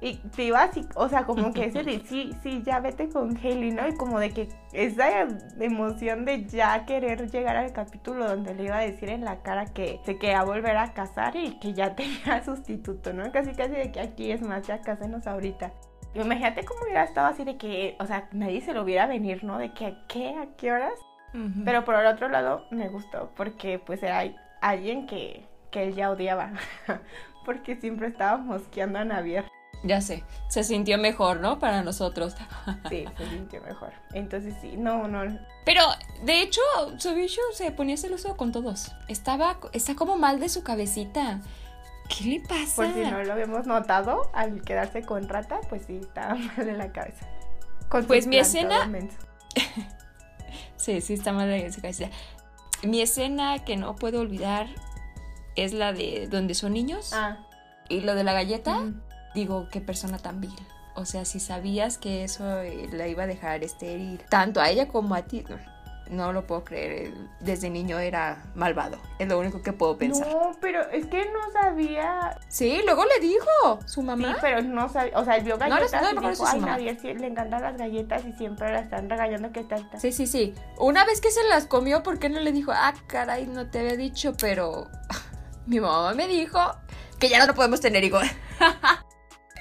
y te iba así, o sea, como que ese de <laughs> sí, sí, ya vete con Haley, ¿no? Y como de que esa emoción de ya querer llegar al capítulo donde le iba a decir en la cara que se quería volver a casar y que ya <laughs> tenía sustituto, ¿no? Casi casi de que aquí es más, ya cásenos ahorita. Y Imagínate cómo hubiera estado así de que, o sea, nadie se lo viera venir, ¿no? De que, ¿a qué? ¿A qué horas? Pero por el otro lado me gustó porque pues era alguien que, que él ya odiaba. <laughs> porque siempre estaba mosqueando a Navier. Ya sé, se sintió mejor, ¿no? Para nosotros. <laughs> Sí, se sintió mejor. Entonces sí, no, no. Pero, de hecho, Sobisho se ponía celoso con todos. Estaba, está como mal de su cabecita. ¿Qué le pasa? Por si no lo habíamos notado, al quedarse con Rata, pues sí, estaba <laughs> mal de la cabeza. Con Pues mi escena-. <laughs> Sí, sí, está mal de su cabecita. Mi escena que no puedo olvidar es la de donde son niños. Ah, Y lo de la galleta, ujú. Digo, qué persona tan vil. O sea, si sabías que eso eh, la iba a dejar estéril, tanto a ella como a ti, no, no lo puedo creer. Desde niño era malvado. Es lo único que puedo pensar. No, pero es que no sabía. Sí, luego le dijo su Sí, mamá. pero no sabía. O sea, vio No, no, galletas no me y dijo, ay, mamá". Navier sí, le encantan las galletas y siempre la están regañando que está. está". Sí, sí, sí. Una vez que se las comió, ¿por qué no le dijo, ah, caray, no te había dicho, pero <laughs> Mi mamá me dijo que ya no lo podemos tener, igual. <laughs>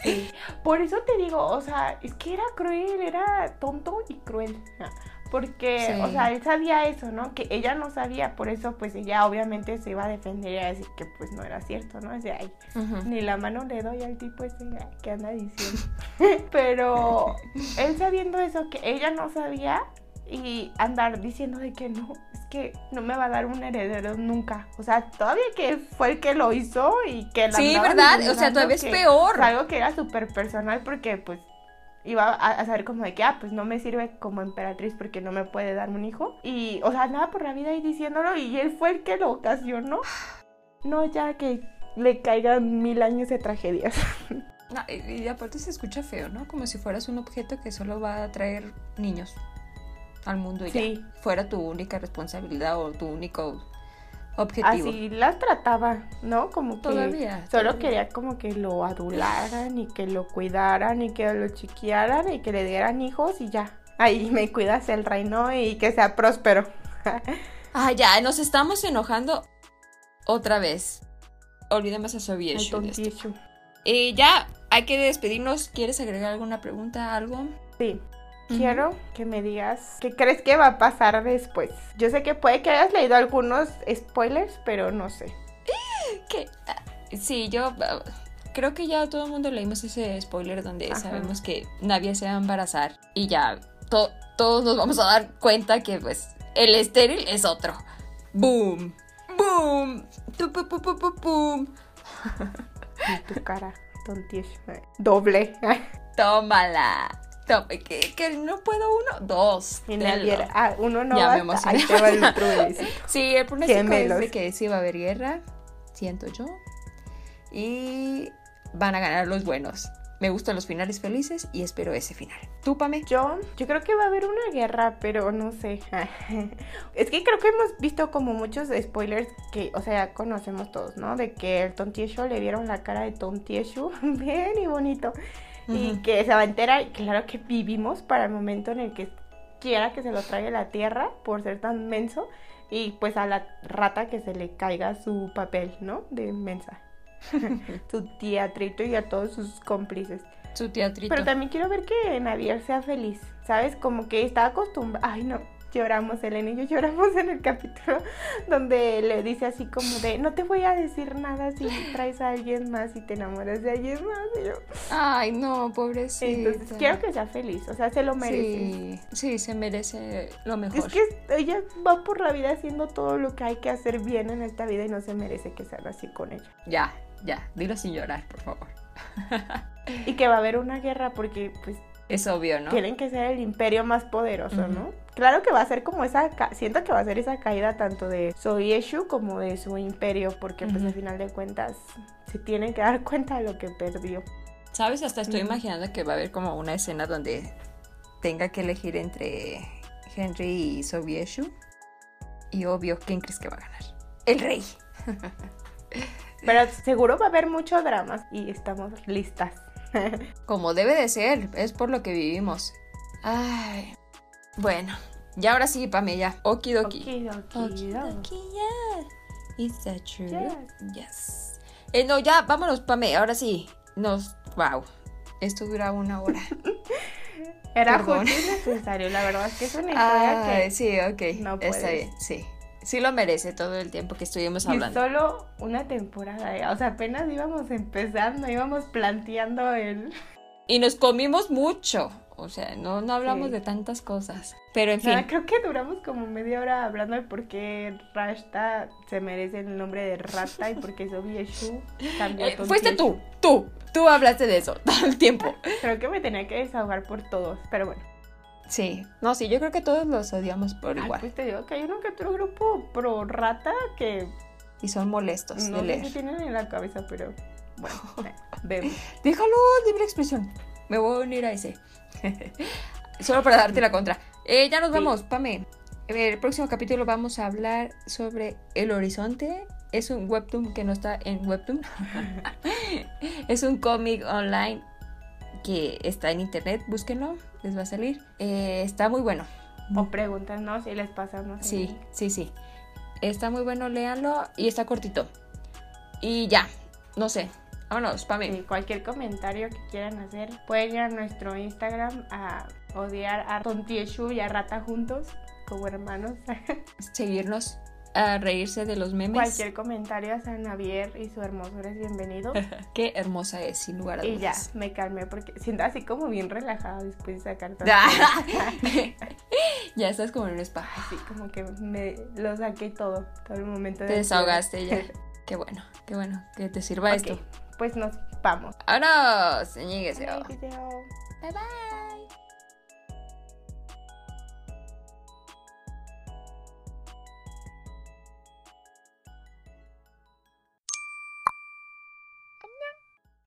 Sí. Por eso te digo, o sea, es que era cruel, era tonto y cruel. Porque, Sí. o sea, él sabía eso, ¿no? Que ella no sabía, por eso pues ella obviamente se iba a defender y a decir que pues no era cierto, ¿no? O sea, Ujú. ni la mano le doy al tipo ese que anda diciendo. <laughs> Pero <laughs> él sabiendo eso, que ella no sabía y andar diciendo de que no, es que no me va a dar un heredero nunca. O sea, todavía que fue el que lo hizo y que la Sí, ¿verdad? O sea, todavía es peor. algo que era súper personal porque pues iba a, a saber como de que, ah, pues no me sirve como emperatriz porque no me puede dar un hijo. Y, o sea, andaba por la vida ahí diciéndolo y él fue el que lo ocasionó. No, ya que le caigan mil años de tragedias. <laughs> No, y, y aparte se escucha feo, ¿no? Como si fueras un objeto que solo va a traer niños al mundo y Sí. ya. Fuera tu única responsabilidad o tu único objetivo. Así las trataba, ¿no? Como que Todavía, solo todavía. quería como que lo adularan y que lo cuidaran y que lo chiquiaran y que le dieran hijos y ya. Ahí me cuidas el reino y que sea próspero. <laughs> Ah, ya, nos estamos enojando otra vez. Olvidemos a tontichu. Eh, ya, hay que despedirnos. ¿Quieres agregar alguna pregunta, algo? Sí. Quiero que me digas qué crees que va a pasar después. Yo sé que puede que hayas leído algunos spoilers, pero no sé. <gasps> ¿Qué? Ah, Sí, yo ah, creo que ya todo el mundo leímos ese spoiler donde Ajá. sabemos que Nadia se va a embarazar y ya to- todos nos vamos a dar cuenta que pues el estéril es otro. Boom, boom, tu, pu, pu, pu, pu, pum. <laughs> Y tu cara, tontichu. Doble. <laughs> Tómala. Toma, que, que no puedo uno, dos. Tenlo. Naviera. Ah, uno no Ya me basta. emocioné. Ahí te va el otro. <laughs> Sí, el pronóstico es de que sí va a haber guerra, siento yo. Y van a ganar los buenos. Me gustan los finales felices y espero ese final. ¿Tú, Pame? Yo, yo creo que va a haber una guerra, pero no sé. <laughs> es que creo que hemos visto como muchos spoilers que, o sea, conocemos todos, ¿no? De que el Tontieshu le vieron la cara de Tontieshu <laughs> bien y bonito. Y que se va a enterar, y claro que vivimos para el momento en el que quiera que se lo trague la tierra por ser tan menso. Y pues a la rata que se le caiga su papel, ¿no? De mensa. <laughs> su teatrito y a todos sus cómplices. Su teatrito. Pero también quiero ver que Navier sea feliz, ¿sabes? Como que está acostumbrada. Ay, no, lloramos, Elena y yo lloramos en el capítulo <laughs> donde le dice así como de: No te voy a decir nada si traes a alguien más y te enamoras de alguien más. Y yo, Ay, no, pobrecita. Entonces, quiero que sea feliz, o sea, se lo merece. Sí, sí, se merece lo mejor. Es que ella va por la vida haciendo todo lo que hay que hacer bien en esta vida y no se merece que sea así con ella. Ya, ya, dilo sin llorar, por favor. <laughs> Y que va a haber una guerra porque, pues, Es obvio, ¿no? quieren que sea el imperio más poderoso. ¿no? Claro que va a ser como esa, siento que va a ser esa caída tanto de Soyeshu como de su imperio, porque pues al final de cuentas se tiene que dar <laughs> cuenta de lo que perdió. ¿Sabes? Hasta estoy imaginando que va a haber como una escena donde tenga que elegir entre Henry y Sobieshu. Y obvio, ¿quién crees que va a ganar? El rey. <laughs> Pero seguro va a haber mucho drama y estamos listas. <laughs> Como debe de ser, es por lo que vivimos. Ay. Bueno, y ahora sí, Pame, ya. Okidoki. Okidoki, Okidoki, yeah. Is that true? Yes. Yes. Eh, no, ya, vámonos, Pame, ahora sí. Nos. Wow. Esto dura una hora. <laughs> Era Perdón. justo y necesario, la verdad es que es una historia Ay, que sí, ok. no Está puedes. bien, sí. Sí lo merece todo el tiempo que estuvimos y hablando. solo una temporada, ¿eh? o sea, apenas íbamos empezando, íbamos planteando el... Y nos comimos mucho. O sea, no, no hablamos Sí. de tantas cosas. Pero en fin. Creo que duramos como media hora hablando de por qué Rashta se merece el nombre de Rata y por qué Sobieshu cambió Eh, fuiste tú, tú. Tú hablaste de eso <laughs> todo el tiempo. Creo que me tenía que desahogar por todos, pero bueno. Sí. No, sí, yo creo que todos los odiamos por Ay, igual. pues te digo que hay uno que otro grupo pro Rata que Y son molestos no de sé leer. si tienen en la cabeza, pero bueno, <laughs> vemos. Déjalo, libre expresión. Me voy a unir a ese. <laughs> Solo para darte la contra. Eh, ya nos Sí. vamos, Pame. El próximo capítulo vamos a hablar sobre El Horizonte. Es un webtoon que no está en webtoon. <laughs> es un cómic online que está en internet. Búsquenlo, les va a salir. Eh, está muy bueno. O pregúntanos si les pasamos. Sí, link. sí, sí. Está muy bueno, léanlo y está cortito. Y ya, no sé. Vámonos, Pame. Sí, cualquier comentario que quieran hacer, pueden ir a nuestro Instagram a odiar a Tontieshu y a Rata juntos, como hermanos. <laughs> Seguirnos a reírse de los memes. cualquier comentario a San Javier y su hermosura es bienvenido. <laughs> Qué hermosa es, sin lugar a y ya, dudas. me calmé porque siento así como bien relajada después de sacar <laughs> todo. ya estás como en un spa. Así como que me lo saqué todo, todo el momento de Te desahogaste ya. Qué bueno, qué bueno que te sirva esto. Pues nos vamos. Ahora. Bye bye.